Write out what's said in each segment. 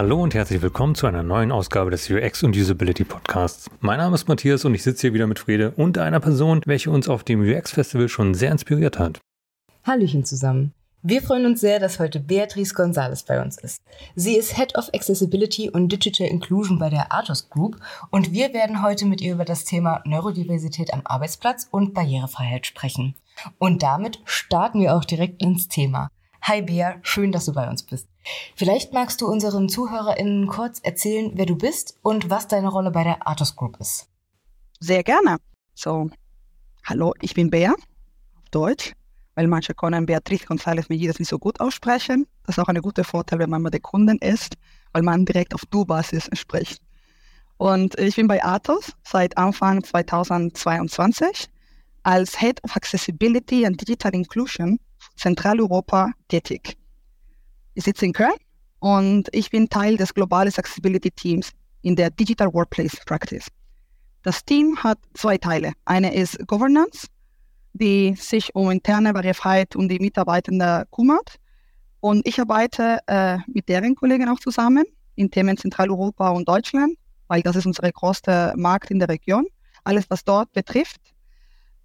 Hallo und herzlich willkommen zu einer neuen Ausgabe des UX und Usability Podcasts. Mein Name ist Matthias und ich sitze hier wieder mit Friede und einer Person, welche uns auf dem UX Festival schon sehr inspiriert hat. Hallöchen zusammen. Wir freuen uns sehr, dass heute Beatrice Gonzalez bei uns ist. Sie ist Head of Accessibility und Digital Inclusion bei der Artos Group und wir werden heute mit ihr über das Thema Neurodiversität am Arbeitsplatz und Barrierefreiheit sprechen. Und damit starten wir auch direkt ins Thema. Hi Bea, schön, dass du bei uns bist. Vielleicht magst du unseren ZuhörerInnen kurz erzählen, wer du bist und was deine Rolle bei der Artos Group ist. Sehr gerne. So, hallo, ich bin Bea, auf Deutsch weil manche können Beatrice González Mellidas nicht so gut aussprechen. Das ist auch ein guter Vorteil, wenn man mit den Kunden ist, weil man direkt auf Du-Basis spricht. Und ich bin bei Athos seit Anfang 2022 als Head of Accessibility and Digital Inclusion Zentraleuropa tätig. Ich sitze in Köln und ich bin Teil des globalen Accessibility Teams in der Digital Workplace Practice. Das Team hat zwei Teile. Eine ist Governance die sich um interne Barrierefreiheit und die Mitarbeitenden kümmert. Und ich arbeite äh, mit deren Kollegen auch zusammen in Themen Zentraleuropa und Deutschland, weil das ist unser größter Markt in der Region. Alles, was dort betrifft.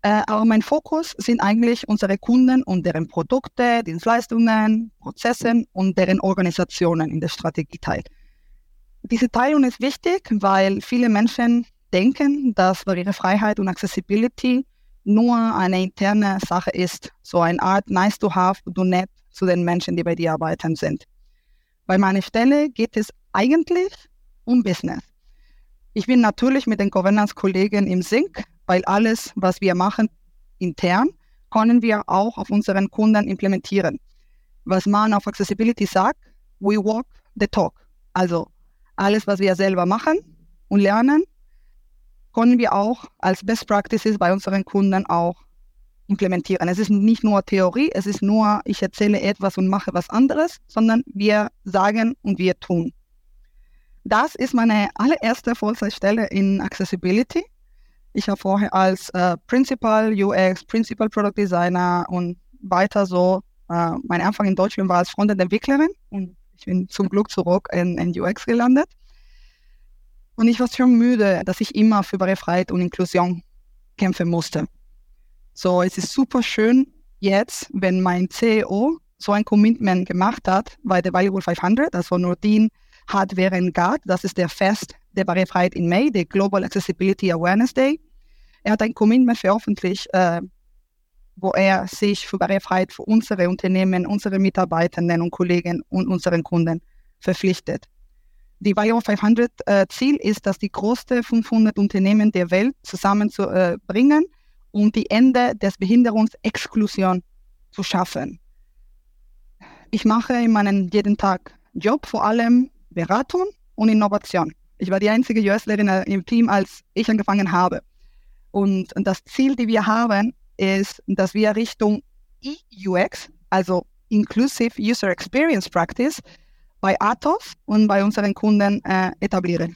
Äh, aber mein Fokus sind eigentlich unsere Kunden und deren Produkte, Dienstleistungen, Prozessen und deren Organisationen in der Strategieteil. Diese Teilung ist wichtig, weil viele Menschen denken, dass Barrierefreiheit und Accessibility nur eine interne Sache ist, so eine Art nice to have, do net zu den Menschen, die bei dir arbeiten sind. Bei meiner Stelle geht es eigentlich um Business. Ich bin natürlich mit den Governance-Kollegen im Sync, weil alles, was wir machen intern, können wir auch auf unseren Kunden implementieren. Was man auf Accessibility sagt, we walk the talk. Also alles, was wir selber machen und lernen, können wir auch als Best Practices bei unseren Kunden auch implementieren. Es ist nicht nur Theorie, es ist nur, ich erzähle etwas und mache was anderes, sondern wir sagen und wir tun. Das ist meine allererste Vollzeitstelle in Accessibility. Ich habe vorher als äh, Principal UX, Principal Product Designer und weiter so, äh, mein Anfang in Deutschland war als Frontend-Entwicklerin und ich bin zum Glück zurück in, in UX gelandet. Und ich war schon müde, dass ich immer für Barrierefreiheit und Inklusion kämpfen musste. So, es ist super schön jetzt, wenn mein CEO so ein Commitment gemacht hat bei der Valuable 500, also Nordin hat während GAD, das ist der Fest der Barrierefreiheit in Mai, der Global Accessibility Awareness Day. Er hat ein Commitment veröffentlicht, äh, wo er sich für Barrierefreiheit für unsere Unternehmen, unsere Mitarbeitenden und Kollegen und unseren Kunden verpflichtet. Die Bio 500 äh, Ziel ist, dass die größten 500 Unternehmen der Welt zusammenzubringen, äh, um die Ende des Behinderungsexklusion zu schaffen. Ich mache in meinem jeden Tag Job vor allem Beratung und Innovation. Ich war die einzige US-Lehrerin äh, im Team, als ich angefangen habe. Und das Ziel, die wir haben, ist, dass wir Richtung EUX, also Inclusive User Experience Practice, bei Atos und bei unseren Kunden äh, etablieren.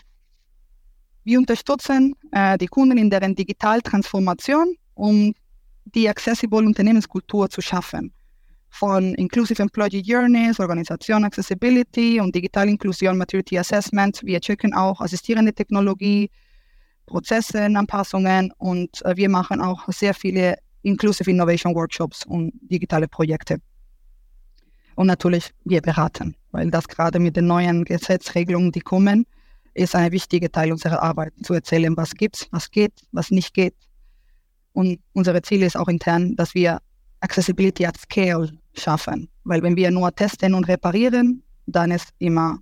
Wir unterstützen äh, die Kunden in deren Digitaltransformation, um die accessible Unternehmenskultur zu schaffen. Von Inclusive Employee Journeys, Organisation Accessibility und Digital Inklusion Maturity Assessment. Wir checken auch assistierende Technologie, Prozesse, Anpassungen und äh, wir machen auch sehr viele Inclusive Innovation Workshops und digitale Projekte. Und natürlich, wir beraten, weil das gerade mit den neuen Gesetzregelungen, die kommen, ist ein wichtiger Teil unserer Arbeit, zu erzählen, was gibt, was geht, was nicht geht. Und unser Ziel ist auch intern, dass wir Accessibility at Scale schaffen. Weil wenn wir nur testen und reparieren, dann ist immer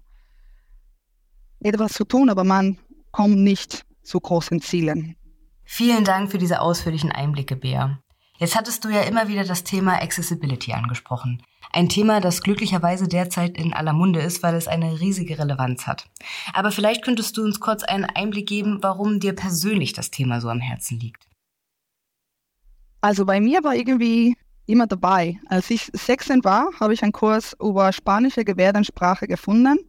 etwas zu tun, aber man kommt nicht zu großen Zielen. Vielen Dank für diese ausführlichen Einblicke, Bea. Jetzt hattest du ja immer wieder das Thema Accessibility angesprochen. Ein Thema, das glücklicherweise derzeit in aller Munde ist, weil es eine riesige Relevanz hat. Aber vielleicht könntest du uns kurz einen Einblick geben, warum dir persönlich das Thema so am Herzen liegt. Also bei mir war irgendwie immer dabei. Als ich 16 war, habe ich einen Kurs über spanische Gebärdensprache gefunden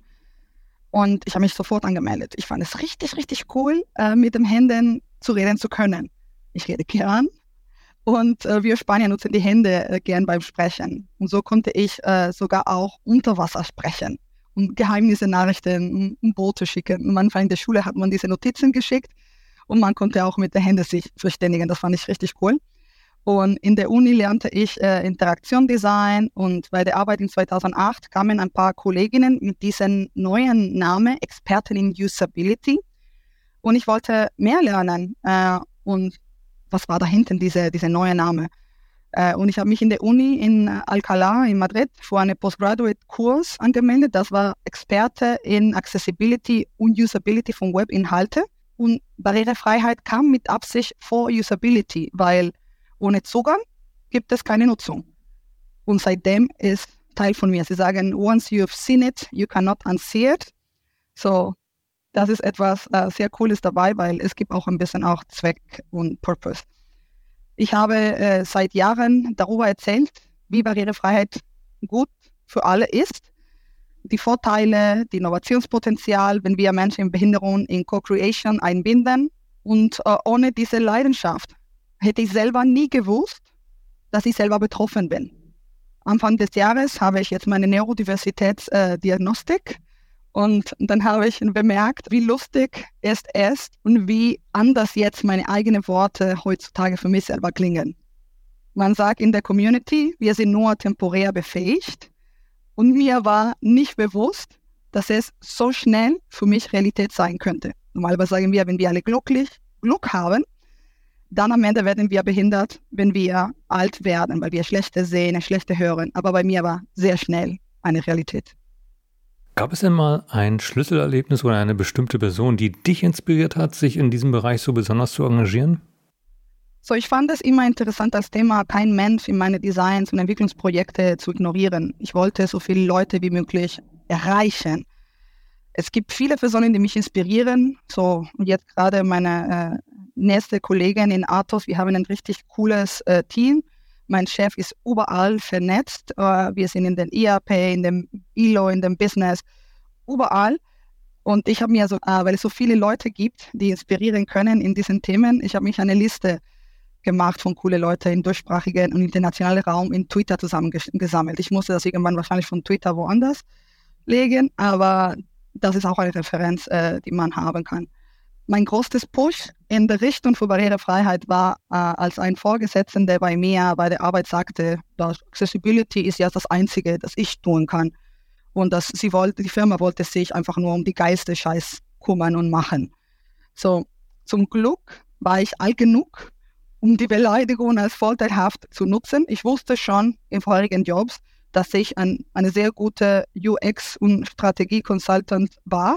und ich habe mich sofort angemeldet. Ich fand es richtig, richtig cool, äh, mit den Händen zu reden zu können. Ich rede gern, und äh, wir Spanier nutzen die Hände äh, gern beim Sprechen. Und so konnte ich äh, sogar auch unter Wasser sprechen. und Geheimnisse, Nachrichten und Boote schicken. Und manchmal in der Schule hat man diese Notizen geschickt und man konnte auch mit den Händen sich verständigen. Das fand ich richtig cool. Und in der Uni lernte ich äh, Interaktion Design und bei der Arbeit in 2008 kamen ein paar Kolleginnen mit diesem neuen Namen Expertin in Usability. Und ich wollte mehr lernen. Äh, und was war dahinter, diese, diese neue Name? Äh, und ich habe mich in der Uni in Alcalá in Madrid für einen Postgraduate-Kurs angemeldet. Das war Experte in Accessibility und Usability von Webinhalte. Und Barrierefreiheit kam mit Absicht vor Usability, weil ohne Zugang gibt es keine Nutzung. Und seitdem ist Teil von mir. Sie sagen, once you've seen it, you cannot unsee it. So, das ist etwas äh, sehr Cooles dabei, weil es gibt auch ein bisschen auch Zweck und Purpose. Ich habe äh, seit Jahren darüber erzählt, wie Barrierefreiheit gut für alle ist. Die Vorteile, die Innovationspotenzial, wenn wir Menschen in Behinderung in Co-Creation einbinden. Und äh, ohne diese Leidenschaft hätte ich selber nie gewusst, dass ich selber betroffen bin. Anfang des Jahres habe ich jetzt meine Neurodiversitätsdiagnostik äh, und dann habe ich bemerkt, wie lustig es ist und wie anders jetzt meine eigenen Worte heutzutage für mich selber klingen. Man sagt in der Community, wir sind nur temporär befähigt. Und mir war nicht bewusst, dass es so schnell für mich Realität sein könnte. Normalerweise sagen wir, wenn wir alle glücklich Glück haben, dann am Ende werden wir behindert, wenn wir alt werden, weil wir schlechter sehen, schlechter hören. Aber bei mir war sehr schnell eine Realität. Gab es denn mal ein Schlüsselerlebnis oder eine bestimmte Person, die dich inspiriert hat, sich in diesem Bereich so besonders zu engagieren? So, ich fand es immer interessant als Thema, kein Mensch in meine Designs und Entwicklungsprojekte zu ignorieren. Ich wollte so viele Leute wie möglich erreichen. Es gibt viele Personen, die mich inspirieren. So, und jetzt gerade meine äh, nächste Kollegin in Athos, wir haben ein richtig cooles äh, Team. Mein Chef ist überall vernetzt. Uh, wir sind in den ERP, in dem ILO, in dem Business, überall. Und ich habe mir so, uh, weil es so viele Leute gibt, die inspirieren können in diesen Themen, ich habe mich eine Liste gemacht von coole Leute im deutschsprachigen und internationalen Raum in Twitter zusammengesammelt. Ich musste das irgendwann wahrscheinlich von Twitter woanders legen, aber das ist auch eine Referenz, äh, die man haben kann mein größtes Push in der Richtung für Barrierefreiheit war, äh, als ein Vorgesetzter, der bei mir bei der Arbeit sagte, dass Accessibility ist ja das Einzige, das ich tun kann. Und dass sie wollte, die Firma wollte sich einfach nur um die geilste Scheiß kümmern und machen. So, zum Glück war ich alt genug, um die Beleidigung als vorteilhaft zu nutzen. Ich wusste schon in vorherigen Jobs, dass ich ein, eine sehr gute UX- und Strategie-Consultant war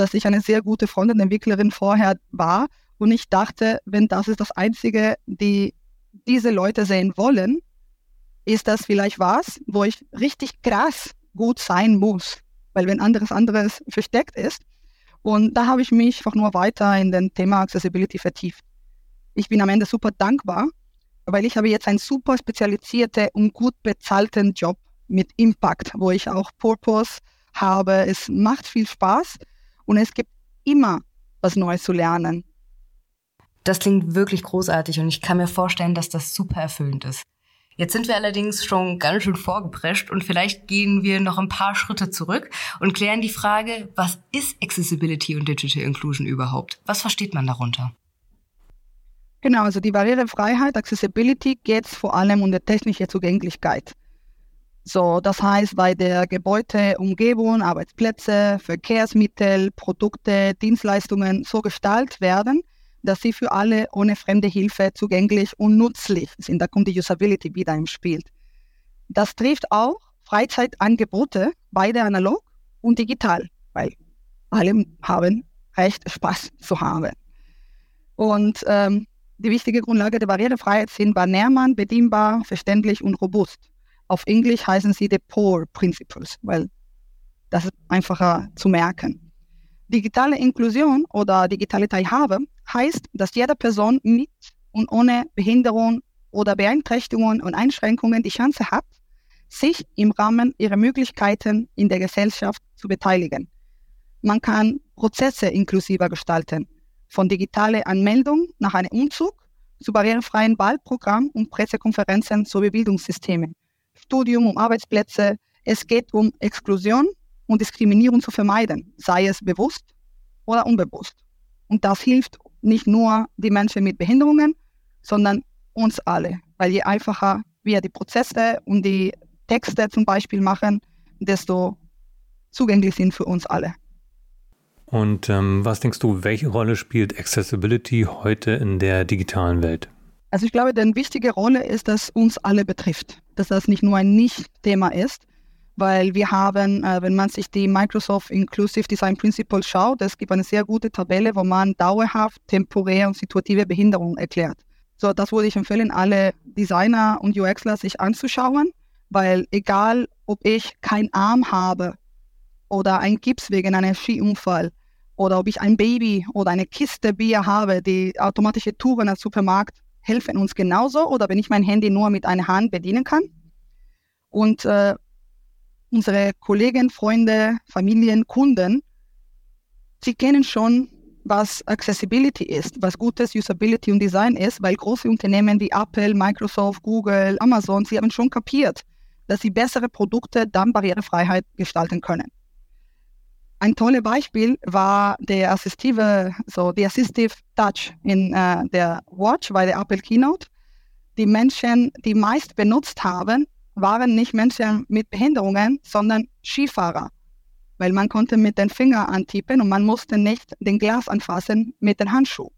dass ich eine sehr gute Frontend-Entwicklerin vorher war. Und ich dachte, wenn das ist das Einzige, die diese Leute sehen wollen, ist das vielleicht was, wo ich richtig krass gut sein muss. Weil wenn anderes anderes versteckt ist. Und da habe ich mich einfach nur weiter in den Thema Accessibility vertieft. Ich bin am Ende super dankbar, weil ich habe jetzt einen super spezialisierten und gut bezahlten Job mit Impact, wo ich auch Purpose habe. Es macht viel Spaß und es gibt immer was Neues zu lernen. Das klingt wirklich großartig und ich kann mir vorstellen, dass das super erfüllend ist. Jetzt sind wir allerdings schon ganz schön vorgeprescht und vielleicht gehen wir noch ein paar Schritte zurück und klären die Frage, was ist Accessibility und Digital Inclusion überhaupt? Was versteht man darunter? Genau, also die Barrierefreiheit, Accessibility geht vor allem um die technische Zugänglichkeit. So, das heißt, bei der Gebäudeumgebung, Arbeitsplätze, Verkehrsmittel, Produkte, Dienstleistungen so gestaltet werden, dass sie für alle ohne fremde Hilfe zugänglich und nützlich sind. Da kommt die Usability wieder im Spiel. Das trifft auch Freizeitangebote, beide analog und digital, weil alle haben Recht, Spaß zu haben. Und ähm, die wichtige Grundlage der Barrierefreiheit sind Barnärmann, bedienbar, verständlich und robust. Auf Englisch heißen sie the Poor Principles, weil das ist einfacher zu merken. Digitale Inklusion oder digitale Teilhabe heißt, dass jede Person mit und ohne Behinderung oder Beeinträchtigungen und Einschränkungen die Chance hat, sich im Rahmen ihrer Möglichkeiten in der Gesellschaft zu beteiligen. Man kann Prozesse inklusiver gestalten, von digitaler Anmeldung nach einem Umzug zu barrierefreien Wahlprogrammen und Pressekonferenzen sowie Bildungssystemen. Studium, um Arbeitsplätze. Es geht um Exklusion und Diskriminierung zu vermeiden, sei es bewusst oder unbewusst. Und das hilft nicht nur die Menschen mit Behinderungen, sondern uns alle, weil je einfacher wir die Prozesse und die Texte zum Beispiel machen, desto zugänglich sind für uns alle. Und ähm, was denkst du, welche Rolle spielt Accessibility heute in der digitalen Welt? Also ich glaube, eine wichtige Rolle ist, dass uns alle betrifft, dass das nicht nur ein Nicht-Thema ist, weil wir haben, äh, wenn man sich die Microsoft Inclusive Design Principles schaut, es gibt eine sehr gute Tabelle, wo man dauerhaft temporär und situative Behinderung erklärt. So, das würde ich empfehlen, alle Designer und UXler sich anzuschauen, weil egal, ob ich keinen Arm habe oder ein Gips wegen einem Skiunfall oder ob ich ein Baby oder eine Kiste Bier habe, die automatische Touren als Supermarkt helfen uns genauso oder wenn ich mein Handy nur mit einer Hand bedienen kann. Und äh, unsere Kollegen, Freunde, Familien, Kunden, sie kennen schon, was Accessibility ist, was gutes Usability und Design ist, weil große Unternehmen wie Apple, Microsoft, Google, Amazon, sie haben schon kapiert, dass sie bessere Produkte dann Barrierefreiheit gestalten können. Ein tolles Beispiel war der assistive, so die Assistive Touch in äh, der Watch bei der Apple Keynote. Die Menschen, die meist benutzt haben, waren nicht Menschen mit Behinderungen, sondern Skifahrer, weil man konnte mit den Finger antippen und man musste nicht den Glas anfassen mit den Handschuhen.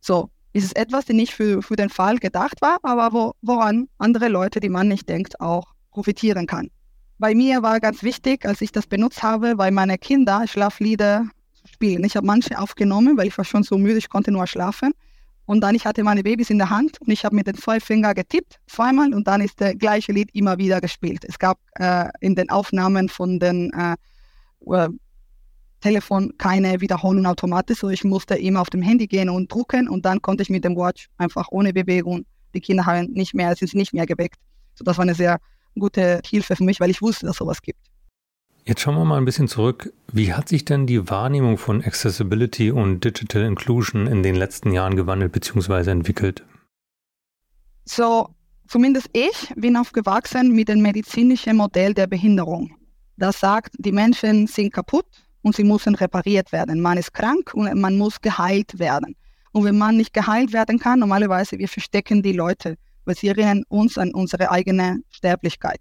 So, ist es etwas, das nicht für, für den Fall gedacht war, aber wo, woran andere Leute, die man nicht denkt, auch profitieren kann. Bei mir war ganz wichtig, als ich das benutzt habe, bei meinen Kindern Schlaflieder zu spielen. Ich habe manche aufgenommen, weil ich war schon so müde, ich konnte nur schlafen. Und dann ich hatte meine Babys in der Hand und ich habe mit den zwei Fingern getippt, zweimal, und dann ist das gleiche Lied immer wieder gespielt. Es gab äh, in den Aufnahmen von den äh, äh, Telefon keine Wiederholung automatisch, so ich musste immer auf dem Handy gehen und drucken und dann konnte ich mit dem Watch einfach ohne Bewegung, die Kinder haben nicht mehr, sind nicht mehr geweckt. So das war eine sehr gute Hilfe für mich, weil ich wusste, dass sowas gibt. Jetzt schauen wir mal ein bisschen zurück. Wie hat sich denn die Wahrnehmung von Accessibility und Digital Inclusion in den letzten Jahren gewandelt bzw. entwickelt? So, zumindest ich bin aufgewachsen mit dem medizinischen Modell der Behinderung. Das sagt, die Menschen sind kaputt und sie müssen repariert werden. Man ist krank und man muss geheilt werden. Und wenn man nicht geheilt werden kann, normalerweise wir verstecken die Leute erinnern uns an unsere eigene Sterblichkeit.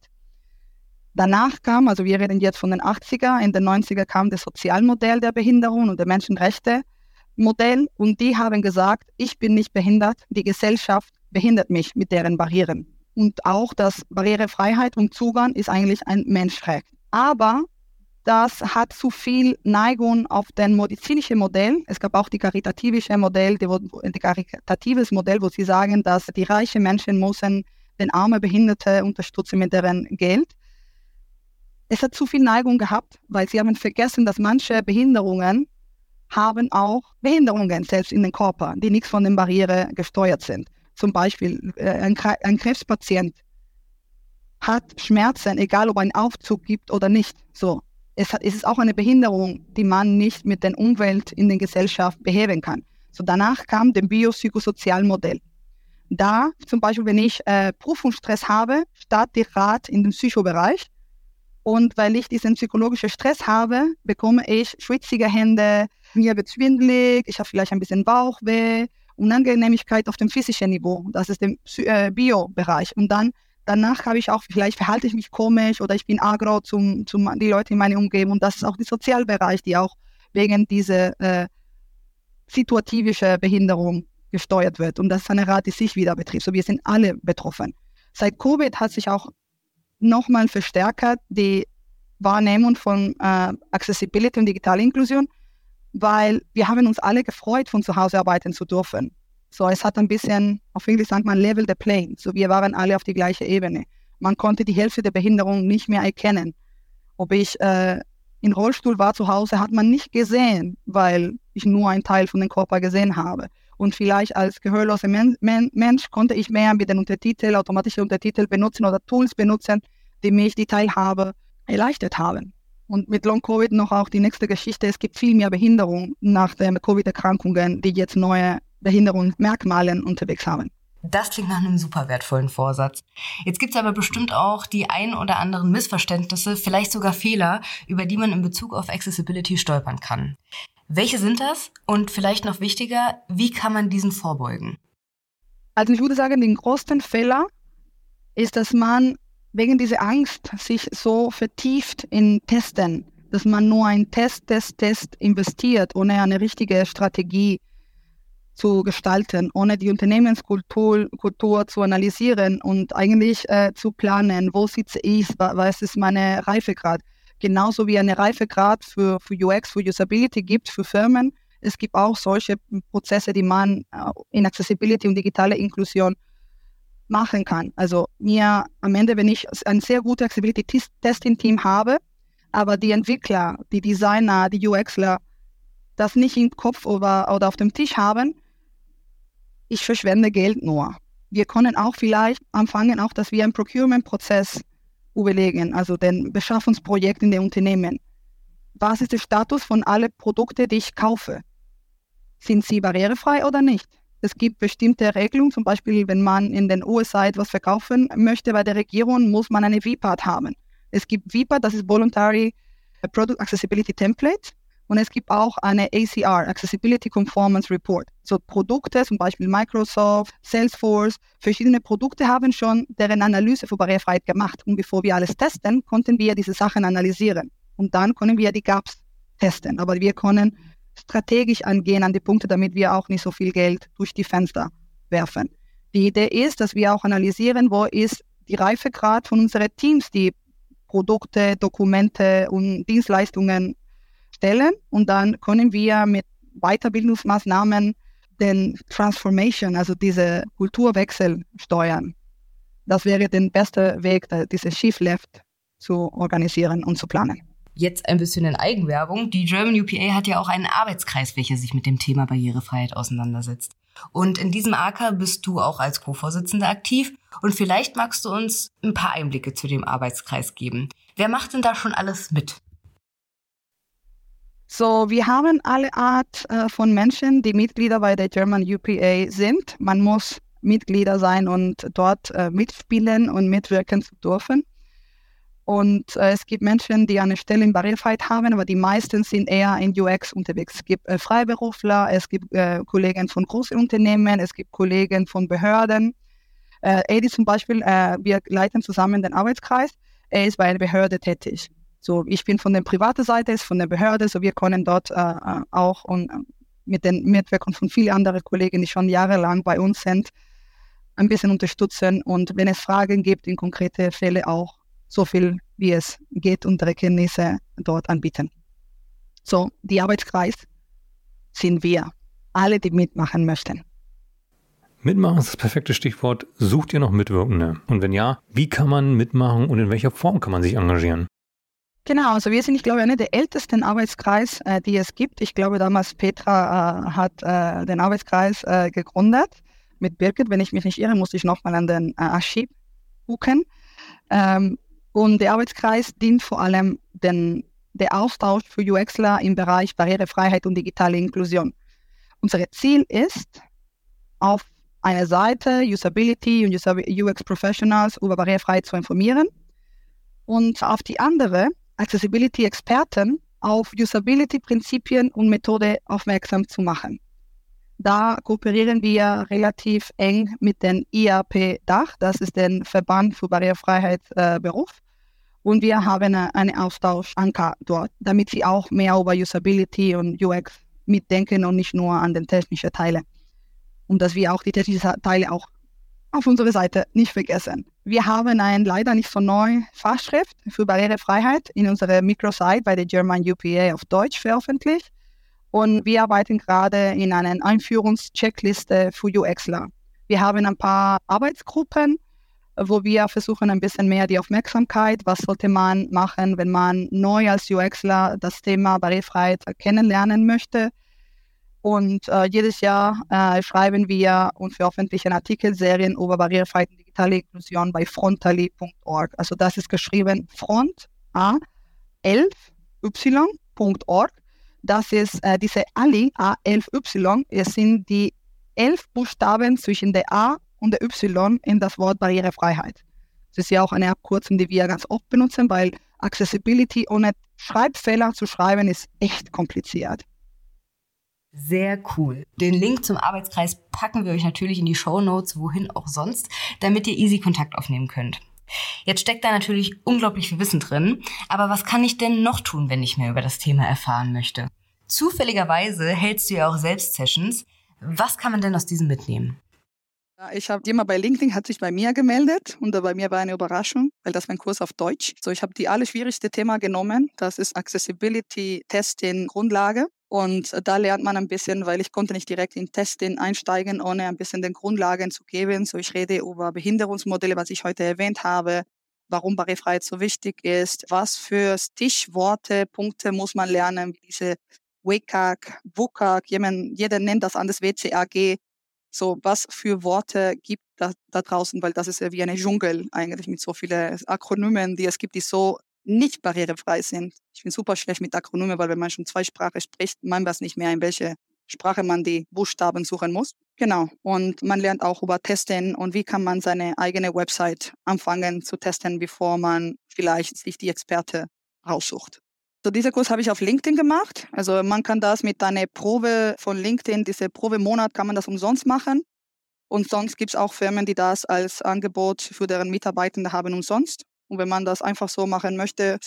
Danach kam, also wir reden jetzt von den 80er, in den 90er kam das Sozialmodell der Behinderung und der Menschenrechte-Modell und die haben gesagt, ich bin nicht behindert, die Gesellschaft behindert mich mit deren Barrieren. Und auch, dass Barrierefreiheit und Zugang ist eigentlich ein Menschenrecht. Aber das hat zu viel Neigung auf den medizinischen Modell. Es gab auch die karitative Modell, die, die karitatives Modell, wo sie sagen, dass die reichen Menschen müssen den armen Behinderte unterstützen mit deren Geld. Es hat zu viel Neigung gehabt, weil sie haben vergessen, dass manche Behinderungen haben auch Behinderungen selbst in den Körper, die nichts von den Barrieren gesteuert sind. Zum Beispiel äh, ein, ein Krebspatient hat Schmerzen, egal ob ein Aufzug gibt oder nicht. So, es, hat, es ist auch eine Behinderung, die man nicht mit der Umwelt in der Gesellschaft beheben kann. So danach kam das Biopsychosozialmodell. Da zum Beispiel, wenn ich äh, Prüfungsstress habe, startet die Rat in dem Psychobereich. Und weil ich diesen psychologischen Stress habe, bekomme ich schwitzige Hände, mir wird schwindelig, ich habe vielleicht ein bisschen Bauchweh, Unangenehmigkeit auf dem physischen Niveau. Das ist der äh, Bio-Bereich. Und dann Danach habe ich auch, vielleicht verhalte ich mich komisch oder ich bin agro zum, zum die Leute in meiner Umgebung. Und das ist auch der Sozialbereich, die auch wegen dieser äh, situativische Behinderung gesteuert wird. Und das ist eine Rat, die sich wieder betrifft. So, wir sind alle betroffen. Seit Covid hat sich auch nochmal verstärkt die Wahrnehmung von äh, Accessibility und digitaler Inklusion, weil wir haben uns alle gefreut, von zu Hause arbeiten zu dürfen. So, es hat ein bisschen, auf Englisch sagt man, level the plane. So, wir waren alle auf die gleiche Ebene. Man konnte die Hälfte der Behinderung nicht mehr erkennen. Ob ich äh, in Rollstuhl war zu Hause, hat man nicht gesehen, weil ich nur einen Teil von dem Körper gesehen habe. Und vielleicht als gehörloser Men Men Mensch konnte ich mehr mit den Untertiteln, automatische Untertitel benutzen oder Tools benutzen, die mich die Teilhabe erleichtert haben. Und mit Long Covid noch auch die nächste Geschichte. Es gibt viel mehr Behinderung nach den Covid-Erkrankungen, die jetzt neue Behinderungsmerkmalen unterwegs haben. Das klingt nach einem super wertvollen Vorsatz. Jetzt gibt es aber bestimmt auch die ein oder anderen Missverständnisse, vielleicht sogar Fehler, über die man in Bezug auf Accessibility stolpern kann. Welche sind das? Und vielleicht noch wichtiger, wie kann man diesen vorbeugen? Also ich würde sagen, den größten Fehler ist, dass man wegen dieser Angst sich so vertieft in Testen, dass man nur ein Test, Test, Test investiert, ohne eine richtige Strategie zu gestalten, ohne die Unternehmenskultur Kultur zu analysieren und eigentlich äh, zu planen, wo sitze ich, was ist meine Reifegrad. Genauso wie eine Reifegrad für, für UX, für Usability gibt, für Firmen. Es gibt auch solche Prozesse, die man äh, in Accessibility und digitale Inklusion machen kann. Also mir am Ende, wenn ich ein sehr gutes Accessibility-Testing-Team habe, aber die Entwickler, die Designer, die UXler das nicht im Kopf oder, oder auf dem Tisch haben, ich verschwende Geld nur. Wir können auch vielleicht anfangen, auch, dass wir einen Procurement-Prozess überlegen, also den Beschaffungsprojekt in den Unternehmen. Was ist der Status von allen Produkten, die ich kaufe? Sind sie barrierefrei oder nicht? Es gibt bestimmte Regelungen, zum Beispiel, wenn man in den USA etwas verkaufen möchte bei der Regierung, muss man eine VPAT haben. Es gibt VPAT, das ist Voluntary Product Accessibility Template. Und es gibt auch eine ACR, Accessibility Conformance Report. So Produkte, zum Beispiel Microsoft, Salesforce, verschiedene Produkte haben schon deren Analyse für Barrierefreiheit gemacht. Und bevor wir alles testen, konnten wir diese Sachen analysieren. Und dann können wir die Gaps testen. Aber wir können strategisch angehen an die Punkte, damit wir auch nicht so viel Geld durch die Fenster werfen. Die Idee ist, dass wir auch analysieren, wo ist die Reifegrad von unseren Teams, die Produkte, Dokumente und Dienstleistungen stellen und dann können wir mit Weiterbildungsmaßnahmen den Transformation, also diese Kulturwechsel steuern. Das wäre der beste Weg, diese Shift Left zu organisieren und zu planen. Jetzt ein bisschen in Eigenwerbung. Die German UPA hat ja auch einen Arbeitskreis, welcher sich mit dem Thema Barrierefreiheit auseinandersetzt. Und in diesem AK bist du auch als Co-Vorsitzender aktiv. Und vielleicht magst du uns ein paar Einblicke zu dem Arbeitskreis geben. Wer macht denn da schon alles mit? So, wir haben alle Art äh, von Menschen, die Mitglieder bei der German UPA sind. Man muss Mitglieder sein und dort äh, mitspielen und mitwirken zu dürfen. Und äh, es gibt Menschen, die eine Stelle in Barrierefreiheit haben, aber die meisten sind eher in UX unterwegs. Es gibt äh, Freiberufler, es gibt äh, Kollegen von großen Unternehmen, es gibt Kollegen von Behörden. Äh, Edi zum Beispiel, äh, wir leiten zusammen den Arbeitskreis. Er ist bei einer Behörde tätig. So, ich bin von der privaten Seite, ist von der Behörde, so wir können dort äh, äh auch und äh, mit den Mitwirkungen von vielen anderen Kollegen, die schon jahrelang bei uns sind, ein bisschen unterstützen und wenn es Fragen gibt, in konkrete Fälle auch so viel wie es geht, unsere Kenntnisse dort anbieten. So, die Arbeitskreis sind wir, alle, die mitmachen möchten. Mitmachen ist das perfekte Stichwort. Sucht ihr noch Mitwirkende? Und wenn ja, wie kann man mitmachen und in welcher Form kann man sich engagieren? Genau, also wir sind, ich glaube, einer der ältesten Arbeitskreis, äh, die es gibt. Ich glaube, damals Petra äh, hat äh, den Arbeitskreis äh, gegründet mit Birgit. Wenn ich mich nicht irre, muss ich nochmal an den äh, Archiv gucken. Ähm, und der Arbeitskreis dient vor allem den, der Austausch für UXler im Bereich Barrierefreiheit und digitale Inklusion. Unser Ziel ist, auf einer Seite Usability und UX Professionals über Barrierefreiheit zu informieren und auf die andere Accessibility-Experten auf Usability-Prinzipien und Methode aufmerksam zu machen. Da kooperieren wir relativ eng mit dem IAP-Dach, das ist der Verband für Barrierefreiheit äh. Und wir haben einen Austauschanker dort, damit sie auch mehr über Usability und UX mitdenken und nicht nur an den technischen Teilen. Und dass wir auch die technischen Teile auch auf unserer Seite nicht vergessen. Wir haben ein leider nicht so neu Fachschrift für Barrierefreiheit in unserer Microsite bei der German UPA auf Deutsch veröffentlicht. Und wir arbeiten gerade in einer Einführungscheckliste für UXler. Wir haben ein paar Arbeitsgruppen, wo wir versuchen, ein bisschen mehr die Aufmerksamkeit, was sollte man machen, wenn man neu als UXler das Thema Barrierefreiheit kennenlernen möchte und äh, jedes Jahr äh, schreiben wir und veröffentlichen Artikelserien über Barrierefreiheit und digitale Inklusion bei frontali.org. Also das ist geschrieben front a 11y.org. Das ist äh, diese Ali A11y. Es sind die elf Buchstaben zwischen der A und der Y in das Wort Barrierefreiheit. Das ist ja auch eine Abkürzung, die wir ganz oft benutzen, weil Accessibility ohne Schreibfehler zu schreiben ist echt kompliziert. Sehr cool. Den Link zum Arbeitskreis packen wir euch natürlich in die Show Notes, wohin auch sonst, damit ihr easy Kontakt aufnehmen könnt. Jetzt steckt da natürlich unglaublich viel Wissen drin, aber was kann ich denn noch tun, wenn ich mehr über das Thema erfahren möchte? Zufälligerweise hältst du ja auch selbst Sessions. Was kann man denn aus diesem mitnehmen? Ich habe jemand bei LinkedIn hat sich bei mir gemeldet und bei mir war eine Überraschung, weil das war ein Kurs auf Deutsch. So, ich habe die alle schwierigste Thema genommen. Das ist Accessibility Testing Grundlage. Und da lernt man ein bisschen, weil ich konnte nicht direkt in Testing einsteigen, ohne ein bisschen den Grundlagen zu geben. So, ich rede über Behinderungsmodelle, was ich heute erwähnt habe, warum Barrierefreiheit so wichtig ist, was für Stichworte, Punkte muss man lernen, diese WCAG, WCAG, jeder nennt das anders, WCAG, so was für Worte gibt da, da draußen, weil das ist ja wie eine Dschungel eigentlich mit so vielen Akronymen, die es gibt, die so nicht barrierefrei sind. Ich bin super schlecht mit Akronymen, weil wenn man schon zwei Sprachen spricht, man weiß nicht mehr, in welche Sprache man die Buchstaben suchen muss. Genau. Und man lernt auch über Testen und wie kann man seine eigene Website anfangen zu testen, bevor man vielleicht sich die Experte raussucht. So, dieser Kurs habe ich auf LinkedIn gemacht. Also man kann das mit einer Probe von LinkedIn, diese Probemonat kann man das umsonst machen. Und sonst gibt es auch Firmen, die das als Angebot für deren Mitarbeitende haben umsonst. Und wenn man das einfach so machen möchte,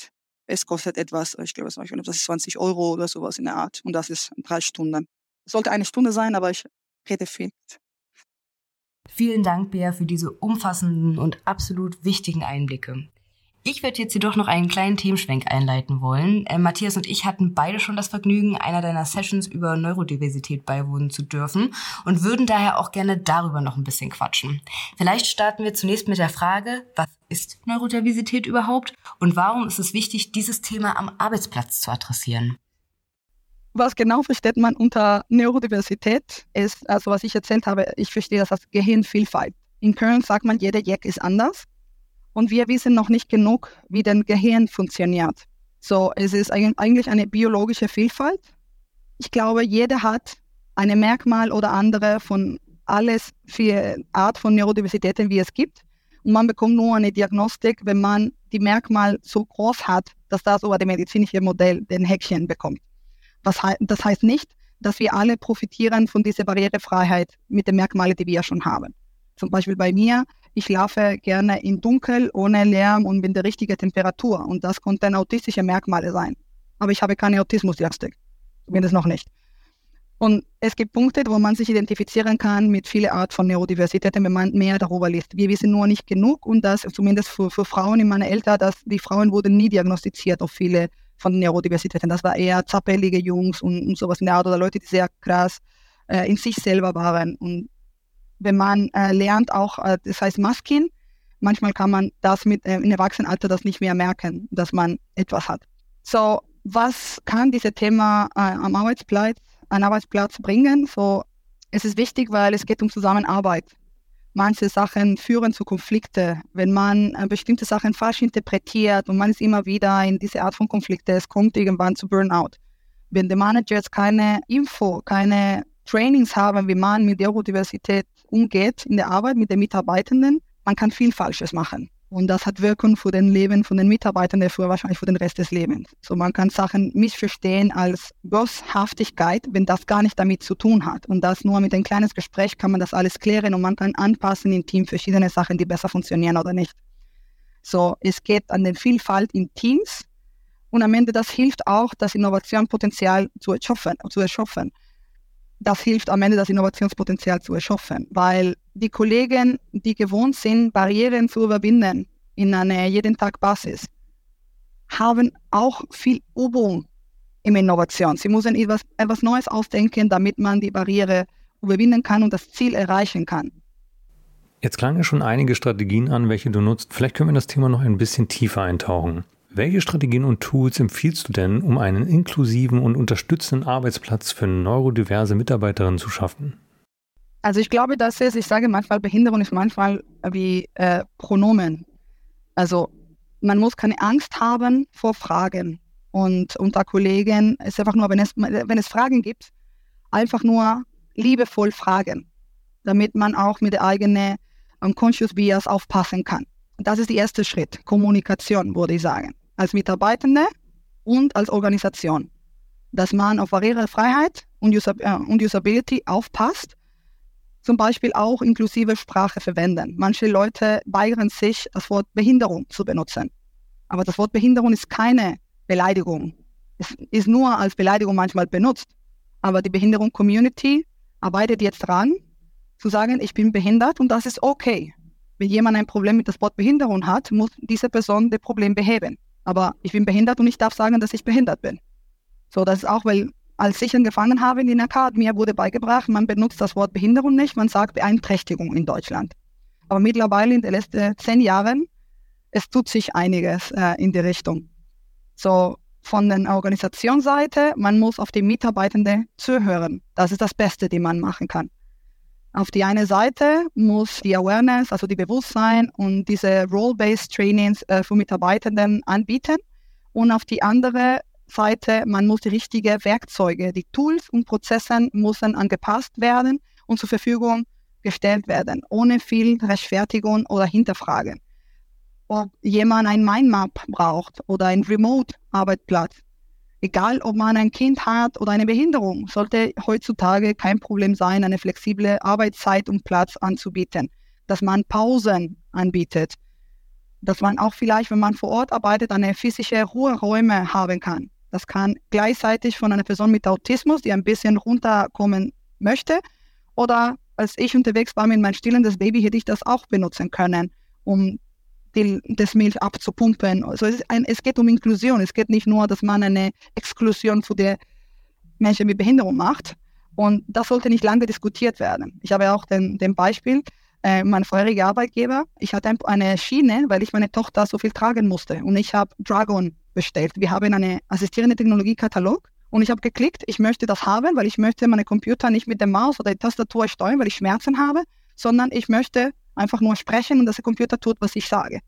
es kostet etwas, ich glaube, das ist 20 Euro oder sowas in der Art. Und das ist drei Stunden. Es sollte eine Stunde sein, aber ich rede viel. Vielen Dank, Bea, für diese umfassenden und absolut wichtigen Einblicke. Ich würde jetzt jedoch noch einen kleinen Themenschwenk einleiten wollen. Äh, Matthias und ich hatten beide schon das Vergnügen, einer deiner Sessions über Neurodiversität beiwohnen zu dürfen und würden daher auch gerne darüber noch ein bisschen quatschen. Vielleicht starten wir zunächst mit der Frage, was ist Neurodiversität überhaupt und warum ist es wichtig, dieses Thema am Arbeitsplatz zu adressieren? Was genau versteht man unter Neurodiversität ist, also was ich erzählt habe, ich verstehe das als Gehirnvielfalt. In Köln sagt man, jeder Jack ist anders und wir wissen noch nicht genug, wie dein Gehirn funktioniert. So, es ist eigentlich eine biologische Vielfalt. Ich glaube, jeder hat eine Merkmal oder andere von alles für Art von Neurodiversitäten, wie es gibt. Und man bekommt nur eine Diagnostik, wenn man die Merkmal so groß hat, dass das über das medizinische Modell den Häkchen bekommt. Was he das heißt nicht, dass wir alle profitieren von dieser Barrierefreiheit mit den Merkmalen, die wir schon haben. Zum Beispiel bei mir ich laufe gerne in Dunkel, ohne Lärm und mit der richtigen Temperatur. Und das konnten autistische Merkmale sein. Aber ich habe keine Autismusdiagnostik. Zumindest noch nicht. Und es gibt Punkte, wo man sich identifizieren kann mit vielen Art von Neurodiversität, wenn man mehr darüber liest. Wir wissen nur nicht genug und das zumindest für, für Frauen in meiner Eltern, dass die Frauen wurden nie diagnostiziert auf viele von Neurodiversitäten. Das war eher zappelige Jungs und, und sowas in der Art oder Leute, die sehr krass äh, in sich selber waren. Und wenn man äh, lernt auch, äh, das heißt Masking, manchmal kann man das mit äh, im Erwachsenenalter das nicht mehr merken, dass man etwas hat. So, was kann dieses Thema äh, am Arbeitsplatz, an Arbeitsplatz bringen? So, es ist wichtig, weil es geht um Zusammenarbeit. Manche Sachen führen zu Konflikten. Wenn man äh, bestimmte Sachen falsch interpretiert und man ist immer wieder in diese Art von Konflikte, es kommt irgendwann zu Burnout. Wenn der Manager jetzt keine Info, keine Trainings haben, wie man mit Neurodiversität umgeht in der Arbeit mit den Mitarbeitenden, man kann viel Falsches machen. Und das hat Wirkung für den Leben von den Mitarbeitenden, für wahrscheinlich für den Rest des Lebens. So man kann Sachen missverstehen als Bosshaftigkeit, wenn das gar nicht damit zu tun hat. Und das nur mit einem kleinen Gespräch kann man das alles klären und man kann anpassen im Team verschiedene Sachen, die besser funktionieren oder nicht. So, es geht an den Vielfalt in Teams und am Ende das hilft auch, das Innovationspotenzial zu erschaffen. Zu erschaffen das hilft am Ende das Innovationspotenzial zu erschaffen, weil die Kollegen, die gewohnt sind, Barrieren zu überwinden in einer jeden Tag Basis, haben auch viel Übung in Innovation. Sie müssen etwas, etwas Neues ausdenken, damit man die Barriere überwinden kann und das Ziel erreichen kann. Jetzt klangen schon einige Strategien an, welche du nutzt. Vielleicht können wir in das Thema noch ein bisschen tiefer eintauchen. Welche Strategien und Tools empfiehlst du denn, um einen inklusiven und unterstützenden Arbeitsplatz für neurodiverse Mitarbeiterinnen zu schaffen? Also ich glaube, dass es, ich sage manchmal, Behinderung ist manchmal wie äh, Pronomen. Also man muss keine Angst haben vor Fragen. Und unter Kollegen ist einfach nur, wenn es, wenn es Fragen gibt, einfach nur liebevoll fragen. damit man auch mit der eigenen Unconscious Bias aufpassen kann. Das ist der erste Schritt, Kommunikation, würde ich sagen, als Mitarbeitende und als Organisation, dass man auf Barrierefreiheit und, Usab äh, und Usability aufpasst, zum Beispiel auch inklusive Sprache verwenden. Manche Leute weigern sich, das Wort Behinderung zu benutzen. Aber das Wort Behinderung ist keine Beleidigung. Es ist nur als Beleidigung manchmal benutzt. Aber die Behinderung-Community arbeitet jetzt dran, zu sagen, ich bin behindert und das ist okay. Wenn jemand ein Problem mit dem Wort Behinderung hat, muss diese Person das Problem beheben. Aber ich bin behindert und ich darf sagen, dass ich behindert bin. So, das ist auch, weil als ich angefangen habe in der NK, mir wurde beigebracht, man benutzt das Wort Behinderung nicht, man sagt Beeinträchtigung in Deutschland. Aber mittlerweile in den letzten zehn Jahren, es tut sich einiges äh, in die Richtung. So, von der Organisationsseite, man muss auf die Mitarbeitenden zuhören. Das ist das Beste, die man machen kann. Auf die eine Seite muss die Awareness, also die Bewusstsein und diese Role-Based Trainings äh, für Mitarbeitenden anbieten. Und auf die andere Seite, man muss die richtigen Werkzeuge, die Tools und Prozesse müssen angepasst werden und zur Verfügung gestellt werden, ohne viel Rechtfertigung oder Hinterfragen ob jemand ein Mindmap braucht oder ein Remote-Arbeitsplatz. Egal, ob man ein Kind hat oder eine Behinderung, sollte heutzutage kein Problem sein, eine flexible Arbeitszeit und Platz anzubieten. Dass man Pausen anbietet. Dass man auch vielleicht, wenn man vor Ort arbeitet, eine physische Ruheräume haben kann. Das kann gleichzeitig von einer Person mit Autismus, die ein bisschen runterkommen möchte, oder als ich unterwegs war mit meinem stillendes Baby, hätte ich das auch benutzen können, um die, das Milch abzupumpen. Also es, ein, es, geht um Inklusion. Es geht nicht nur, dass man eine Exklusion für die Menschen mit Behinderung macht. Und das sollte nicht lange diskutiert werden. Ich habe auch den, den Beispiel, äh, mein vorheriger Arbeitgeber, ich hatte eine Schiene, weil ich meine Tochter so viel tragen musste. Und ich habe Dragon bestellt. Wir haben einen assistierenden Technologiekatalog. Und ich habe geklickt, ich möchte das haben, weil ich möchte meine Computer nicht mit der Maus oder der Tastatur steuern, weil ich Schmerzen habe, sondern ich möchte einfach nur sprechen und dass der Computer tut, was ich sage.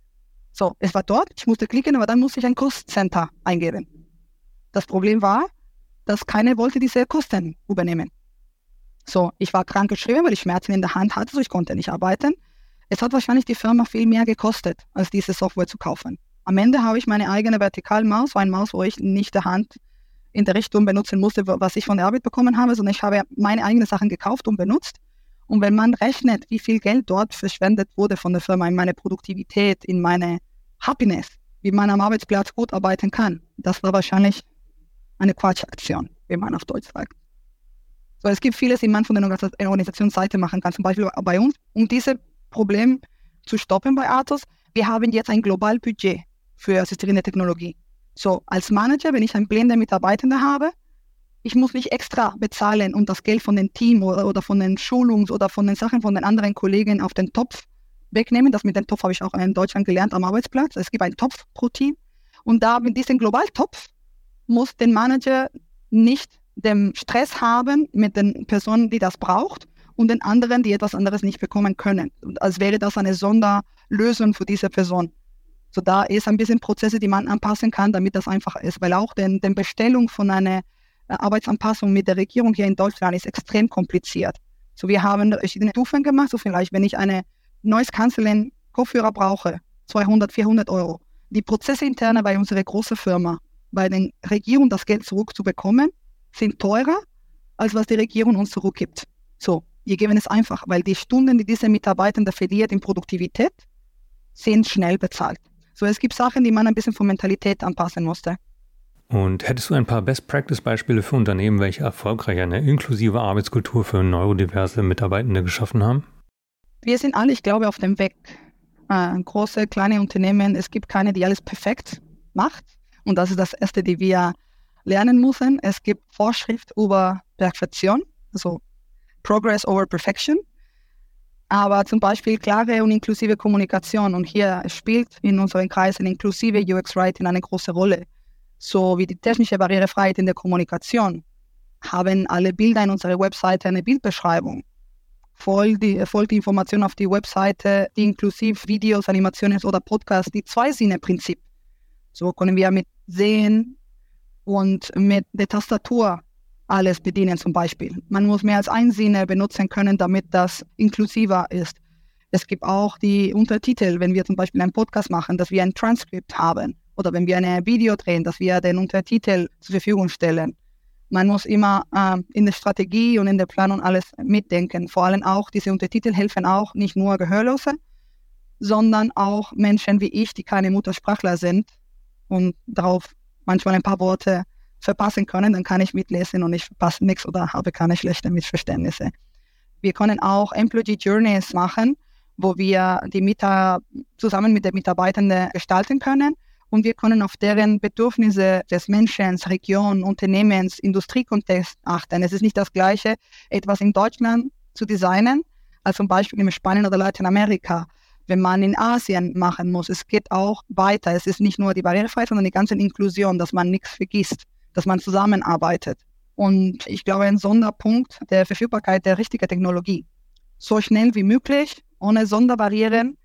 So, es war dort, ich musste klicken, aber dann musste ich ein Kostcenter eingeben. Das Problem war, dass keiner wollte diese Kosten übernehmen. So, ich war krank geschrieben, weil ich Schmerzen in der Hand hatte, so ich konnte nicht arbeiten. Es hat wahrscheinlich die Firma viel mehr gekostet, als diese Software zu kaufen. Am Ende habe ich meine eigene Vertikalmaus, so ein Maus, wo ich nicht die Hand in der Richtung benutzen musste, was ich von der Arbeit bekommen habe, sondern ich habe meine eigenen Sachen gekauft und benutzt. Und wenn man rechnet, wie viel Geld dort verschwendet wurde von der Firma in meine Produktivität, in meine Happiness, wie man am Arbeitsplatz gut arbeiten kann, das war wahrscheinlich eine Quatschaktion, wie man auf Deutsch sagt. So, es gibt vieles, die man von der Organisationsseite machen kann, zum Beispiel bei uns, um dieses Problem zu stoppen bei Athos. Wir haben jetzt ein Globalbudget für assistierende Technologie. So, als Manager, wenn ich einen blinde Mitarbeitende habe, ich muss nicht extra bezahlen und das Geld von dem Team oder, oder von den Schulungs- oder von den Sachen von den anderen Kollegen auf den Topf wegnehmen. Das mit dem Topf habe ich auch in Deutschland gelernt am Arbeitsplatz. Es gibt einen Topf pro Team. Und da mit diesem Globaltopf muss der Manager nicht den Stress haben mit den Personen, die das braucht und den anderen, die etwas anderes nicht bekommen können. Als wäre das eine Sonderlösung für diese Person. So da ist ein bisschen Prozesse, die man anpassen kann, damit das einfacher ist, weil auch den, den Bestellung von einer Arbeitsanpassung mit der Regierung hier in Deutschland ist extrem kompliziert. So, wir haben verschiedene Stufen gemacht. So vielleicht, wenn ich eine neues Canceling Kopfhörer brauche, 200, 400 Euro. Die Prozesse interne bei unserer großen Firma, bei den Regierungen das Geld zurückzubekommen, sind teurer, als was die Regierung uns zurückgibt. So, wir geben es einfach, weil die Stunden, die diese Mitarbeiter verliert in Produktivität, sind schnell bezahlt. So, es gibt Sachen, die man ein bisschen von Mentalität anpassen musste. Und hättest du ein paar Best-Practice-Beispiele für Unternehmen, welche erfolgreich eine inklusive Arbeitskultur für neurodiverse Mitarbeitende geschaffen haben? Wir sind alle, ich glaube, auf dem Weg. Äh, große, kleine Unternehmen, es gibt keine, die alles perfekt macht. Und das ist das Erste, die wir lernen müssen. Es gibt Vorschrift über Perfektion, also Progress over Perfection. Aber zum Beispiel klare und inklusive Kommunikation. Und hier spielt in unseren Kreisen inklusive UX-Writing eine große Rolle so wie die technische Barrierefreiheit in der Kommunikation, haben alle Bilder in unserer Webseite eine Bildbeschreibung. Folgt die, folgt die Information auf die Webseite, inklusive Videos, Animationen oder Podcasts, die Zwei-Sinne-Prinzip. So können wir mit Sehen und mit der Tastatur alles bedienen zum Beispiel. Man muss mehr als ein Sinne benutzen können, damit das inklusiver ist. Es gibt auch die Untertitel, wenn wir zum Beispiel einen Podcast machen, dass wir ein Transkript haben oder wenn wir ein Video drehen, dass wir den Untertitel zur Verfügung stellen. Man muss immer äh, in der Strategie und in der Planung alles mitdenken. Vor allem auch diese Untertitel helfen auch nicht nur Gehörlose, sondern auch Menschen wie ich, die keine Muttersprachler sind und darauf manchmal ein paar Worte verpassen können, dann kann ich mitlesen und ich verpasse nichts oder habe keine schlechten Missverständnisse. Wir können auch Employee Journeys machen, wo wir die Mieter zusammen mit den Mitarbeitenden gestalten können und wir können auf deren Bedürfnisse des Menschen, Region, Unternehmens, Industriekontext achten. Es ist nicht das Gleiche, etwas in Deutschland zu designen, als zum Beispiel in Spanien oder Lateinamerika wenn man in Asien machen muss. Es geht auch weiter. Es ist nicht nur die Barrierefreiheit, sondern die ganze Inklusion, dass man nichts vergisst, dass man zusammenarbeitet. Und ich glaube, ein Sonderpunkt der Verfügbarkeit der richtigen Technologie. So schnell wie möglich, ohne Sonderbarrieren,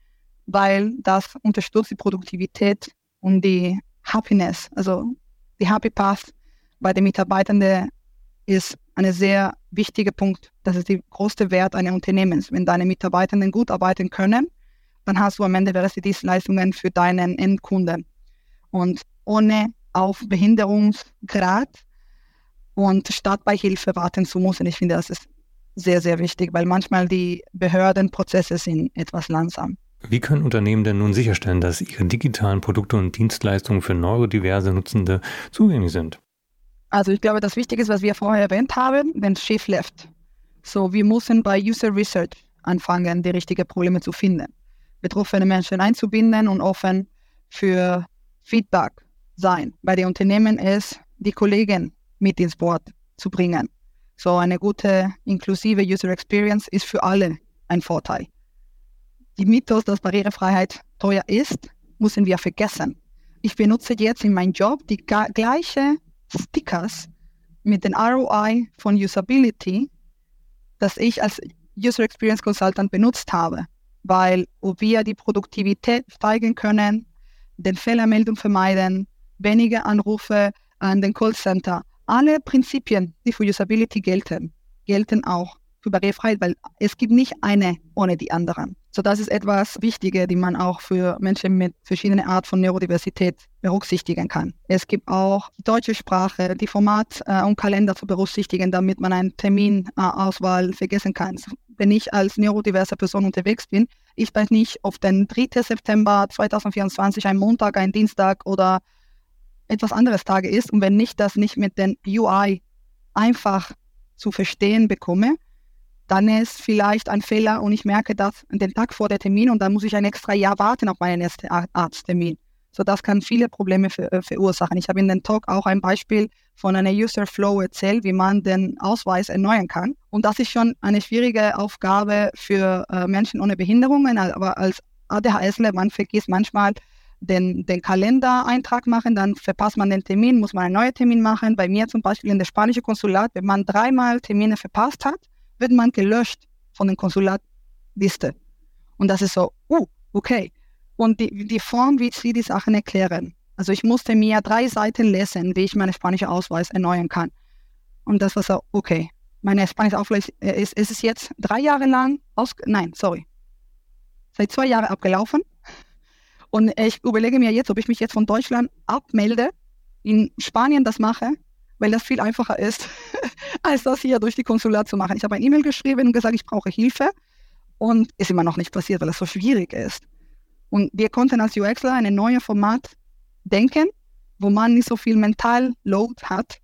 weil das unterstützt die Produktivität und die Happiness. Also die Happy Path bei den Mitarbeitenden ist ein sehr wichtiger Punkt. Das ist der größte Wert eines Unternehmens. Wenn deine Mitarbeitenden gut arbeiten können, dann hast du am Ende die Dienstleistungen für deinen Endkunden. Und ohne auf Behinderungsgrad und Startbeihilfe warten zu müssen, ich finde, das ist sehr, sehr wichtig, weil manchmal die Behördenprozesse sind etwas langsam. Wie können Unternehmen denn nun sicherstellen, dass ihre digitalen Produkte und Dienstleistungen für neurodiverse Nutzende zugänglich sind? Also ich glaube, das Wichtige ist, was wir vorher erwähnt haben, den Shift Left. So, wir müssen bei User Research anfangen, die richtigen Probleme zu finden betroffene Menschen einzubinden und offen für Feedback sein. Bei den Unternehmen ist, die Kollegen mit ins Board zu bringen. So eine gute, inklusive User Experience ist für alle ein Vorteil. Die Mythos, dass Barrierefreiheit teuer ist, müssen wir vergessen. Ich benutze jetzt in meinem Job die gleiche Stickers mit dem ROI von Usability, das ich als User Experience Consultant benutzt habe weil wir die Produktivität steigern können, den Fehlermeldung vermeiden, weniger Anrufe an den Callcenter. Alle Prinzipien, die für Usability gelten, gelten auch für Barrierefreiheit, weil es gibt nicht eine ohne die anderen. So, das ist etwas Wichtiges, die man auch für Menschen mit verschiedenen Art von Neurodiversität berücksichtigen kann. Es gibt auch die deutsche Sprache, die Format äh, und Kalender zu berücksichtigen, damit man eine Terminauswahl äh, vergessen kann. Wenn ich als neurodiverse Person unterwegs bin, ich weiß nicht, ob den 3. September 2024 ein Montag, ein Dienstag oder etwas anderes Tage ist und wenn nicht, das nicht mit den UI einfach zu verstehen bekomme, dann ist vielleicht ein Fehler und ich merke das den Tag vor der Termin und dann muss ich ein extra Jahr warten auf meinen ersten Arzttermin. So, das kann viele Probleme ver äh, verursachen. Ich habe in dem Talk auch ein Beispiel von einer User Flow erzählt, wie man den Ausweis erneuern kann. Und das ist schon eine schwierige Aufgabe für äh, Menschen ohne Behinderungen, aber als ADHSler, man vergisst manchmal den, den Kalendereintrag machen, dann verpasst man den Termin, muss man einen neuen Termin machen. Bei mir zum Beispiel in der spanischen Konsulat, wenn man dreimal Termine verpasst hat, wird man gelöscht von der Konsulatliste. Und das ist so, uh, okay. Und die, die Form, wie sie die Sachen erklären. Also ich musste mir drei Seiten lesen, wie ich meinen spanischen Ausweis erneuern kann. Und das war so, okay. Meine spanische Ausweis äh, ist, ist es jetzt drei Jahre lang aus, nein, sorry. Seit zwei Jahren abgelaufen. Und ich überlege mir jetzt, ob ich mich jetzt von Deutschland abmelde, in Spanien das mache weil das viel einfacher ist, als das hier durch die Konsulat zu machen. Ich habe ein E-Mail geschrieben und gesagt, ich brauche Hilfe und ist immer noch nicht passiert, weil es so schwierig ist. Und wir konnten als UXler ein neues Format denken, wo man nicht so viel Mental Load hat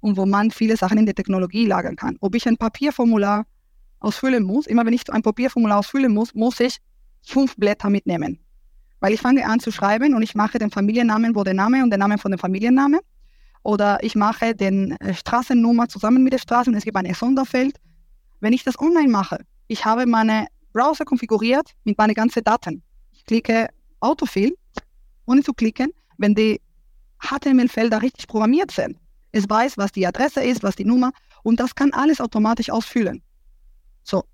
und wo man viele Sachen in der Technologie lagern kann. Ob ich ein Papierformular ausfüllen muss, immer wenn ich ein Papierformular ausfüllen muss, muss ich fünf Blätter mitnehmen. Weil ich fange an zu schreiben und ich mache den Familiennamen, wo der Name und der Name von dem Familiennamen oder ich mache den äh, Straßennummer zusammen mit der Straße und es gibt ein Sonderfeld. Wenn ich das online mache, ich habe meine Browser konfiguriert mit meinen ganzen Daten. Ich klicke Autofill, ohne zu klicken, wenn die HTML-Felder richtig programmiert sind. Es weiß, was die Adresse ist, was die Nummer und das kann alles automatisch ausfüllen. So,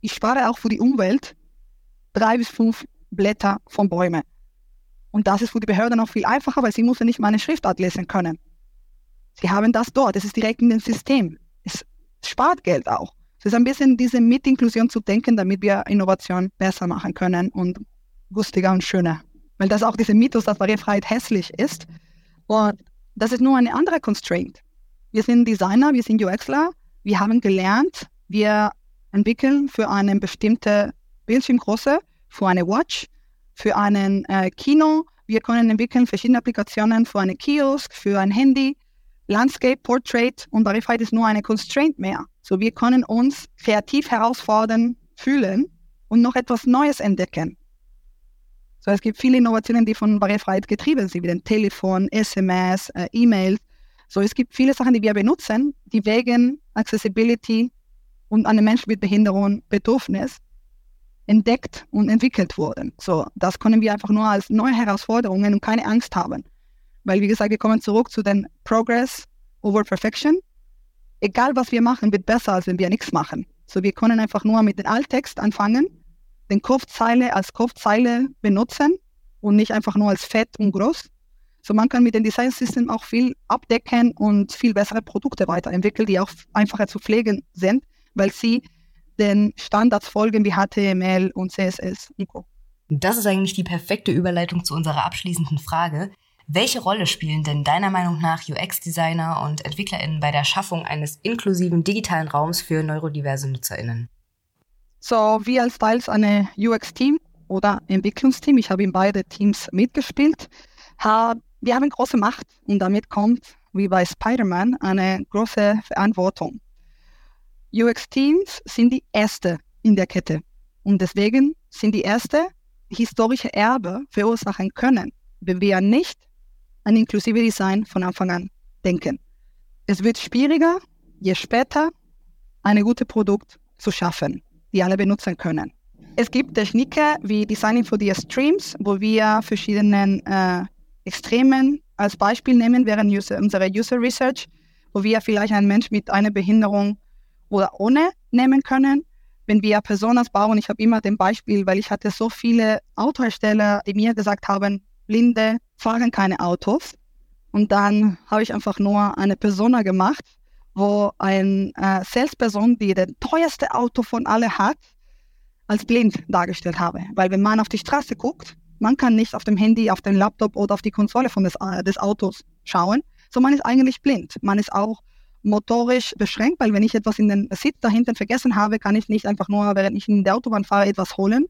ich spare auch für die Umwelt drei bis fünf Blätter von Bäumen. Und das ist für die Behörden auch viel einfacher, weil sie müssen nicht meine Schriftart lesen können. Sie haben das dort, es ist direkt in dem System. Es spart Geld auch. Es ist ein bisschen diese Mitinklusion zu denken, damit wir Innovation besser machen können und lustiger und schöner. Weil das auch dieser Mythos, dass Barrierefreiheit hässlich ist. Und das ist nur eine andere Constraint. Wir sind Designer, wir sind UXler, wir haben gelernt, wir entwickeln für eine bestimmte Bildschirmgröße, für eine Watch, für einen äh, Kino. Wir können entwickeln verschiedene Applikationen für eine Kiosk, für ein Handy, Landscape, Portrait und Verified ist nur eine Constraint mehr. So wir können uns kreativ herausfordern, fühlen und noch etwas Neues entdecken. So es gibt viele Innovationen, die von Barrierefreiheit getrieben sind, wie ein Telefon, SMS, äh, E-Mails. So es gibt viele Sachen, die wir benutzen, die wegen Accessibility und einem Menschen mit Behinderung, Bedürfnis entdeckt und entwickelt wurden. So, das können wir einfach nur als neue Herausforderungen und keine Angst haben. Weil, wie gesagt, wir kommen zurück zu den Progress over Perfection. Egal, was wir machen, wird besser, als wenn wir nichts machen. So, wir können einfach nur mit dem Alttext anfangen, den Kopfzeile als Kopfzeile benutzen und nicht einfach nur als fett und groß. So, man kann mit dem Design System auch viel abdecken und viel bessere Produkte weiterentwickeln, die auch einfacher zu pflegen sind, weil sie den Standards folgen wie HTML und CSS. Nico. Das ist eigentlich die perfekte Überleitung zu unserer abschließenden Frage. Welche Rolle spielen denn deiner Meinung nach UX-Designer und EntwicklerInnen bei der Schaffung eines inklusiven digitalen Raums für neurodiverse NutzerInnen? So, wir als Teils eine UX-Team oder Entwicklungsteam, ich habe in beide Teams mitgespielt, wir haben große Macht und damit kommt, wie bei Spider-Man, eine große Verantwortung. UX-Teams sind die erste in der Kette und deswegen sind die erste historische Erbe verursachen können, wenn wir nicht an inklusive Design von Anfang an denken. Es wird schwieriger, je später ein gutes Produkt zu schaffen, die alle benutzen können. Es gibt Techniken wie Designing for the Streams, wo wir verschiedene äh, Extremen als Beispiel nehmen während user, unserer User Research, wo wir vielleicht einen Mensch mit einer Behinderung oder ohne nehmen können. Wenn wir Personas bauen, ich habe immer den Beispiel, weil ich hatte so viele Autohersteller, die mir gesagt haben, Blinde fahren keine Autos. Und dann habe ich einfach nur eine Persona gemacht, wo eine äh, Salesperson, die das teuerste Auto von alle hat, als blind dargestellt habe. Weil wenn man auf die Straße guckt, man kann nicht auf dem Handy, auf dem Laptop oder auf die Konsole von des, äh, des Autos schauen, so man ist eigentlich blind. Man ist auch motorisch beschränkt, weil wenn ich etwas in den Sitz dahinter vergessen habe, kann ich nicht einfach nur, während ich in der Autobahn fahre, etwas holen,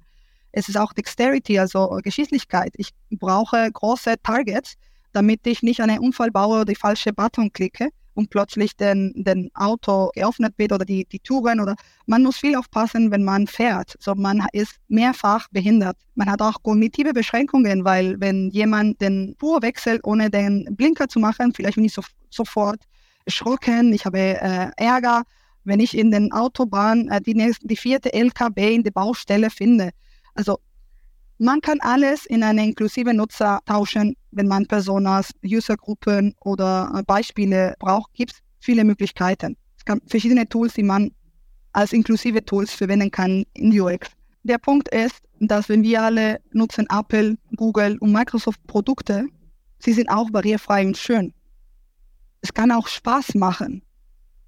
es ist auch Dexterity, also Geschicklichkeit. Ich brauche große Targets, damit ich nicht einen Unfall baue oder die falsche Button klicke und plötzlich den, den Auto geöffnet wird oder die, die Touren oder man muss viel aufpassen, wenn man fährt. So man ist mehrfach behindert. Man hat auch kognitive Beschränkungen, weil wenn jemand den Spur wechselt, ohne den Blinker zu machen, vielleicht bin ich so, sofort erschrocken, ich habe äh, Ärger, wenn ich in den Autobahn äh, die, nächste, die vierte LKW in der Baustelle finde. Also man kann alles in eine inklusive Nutzer tauschen, wenn man Personas, Usergruppen oder äh, Beispiele braucht, gibt es viele Möglichkeiten. Es gibt verschiedene Tools, die man als inklusive Tools verwenden kann in UX. Der Punkt ist, dass wenn wir alle nutzen Apple, Google und Microsoft Produkte, sie sind auch barrierefrei und schön. Es kann auch Spaß machen,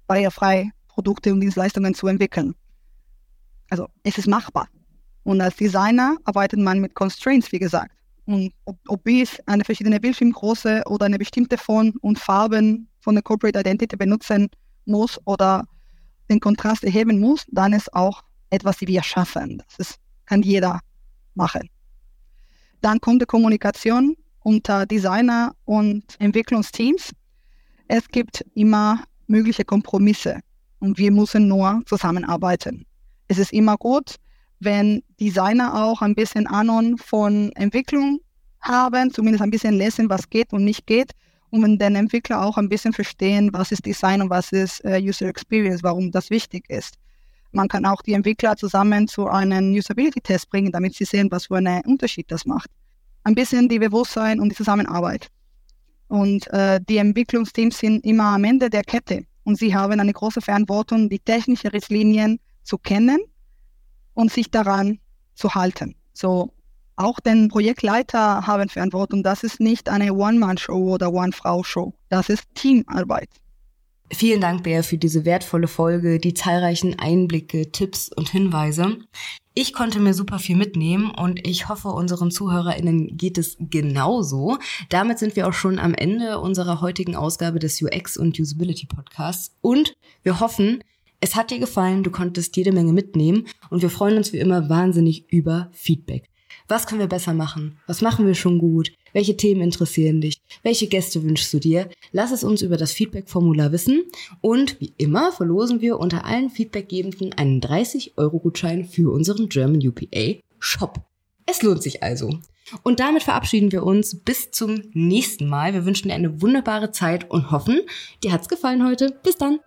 barrierefrei Produkte und Dienstleistungen zu entwickeln. Also es ist machbar. Und als Designer arbeitet man mit Constraints, wie gesagt. Und ob, ob ich eine verschiedene Bildschirmgröße oder eine bestimmte Font und Farben von der Corporate Identity benutzen muss oder den Kontrast erheben muss, dann ist auch etwas, die wir schaffen. Das ist, kann jeder machen. Dann kommt die Kommunikation unter Designer und Entwicklungsteams. Es gibt immer mögliche Kompromisse und wir müssen nur zusammenarbeiten. Es ist immer gut, wenn Designer auch ein bisschen Ahnung von Entwicklung haben, zumindest ein bisschen lesen, was geht und nicht geht. Und wenn den Entwickler auch ein bisschen verstehen, was ist Design und was ist äh, User Experience, warum das wichtig ist. Man kann auch die Entwickler zusammen zu einem Usability-Test bringen, damit sie sehen, was für einen Unterschied das macht. Ein bisschen die Bewusstsein und die Zusammenarbeit. Und äh, die Entwicklungsteams sind immer am Ende der Kette und sie haben eine große Verantwortung, die technischen Richtlinien zu kennen und sich daran zu halten. So, Auch den Projektleiter haben Verantwortung. Das ist nicht eine One-Man-Show oder One-Frau-Show. Das ist Teamarbeit. Vielen Dank, Bär, für diese wertvolle Folge, die zahlreichen Einblicke, Tipps und Hinweise. Ich konnte mir super viel mitnehmen und ich hoffe, unseren ZuhörerInnen geht es genauso. Damit sind wir auch schon am Ende unserer heutigen Ausgabe des UX und Usability Podcasts und wir hoffen, es hat dir gefallen, du konntest jede Menge mitnehmen und wir freuen uns wie immer wahnsinnig über Feedback. Was können wir besser machen? Was machen wir schon gut? Welche Themen interessieren dich? Welche Gäste wünschst du dir? Lass es uns über das Feedback-Formular wissen. Und wie immer verlosen wir unter allen Feedbackgebenden einen 30-Euro-Gutschein für unseren German UPA Shop. Es lohnt sich also. Und damit verabschieden wir uns bis zum nächsten Mal. Wir wünschen dir eine wunderbare Zeit und hoffen, dir hat's gefallen heute. Bis dann.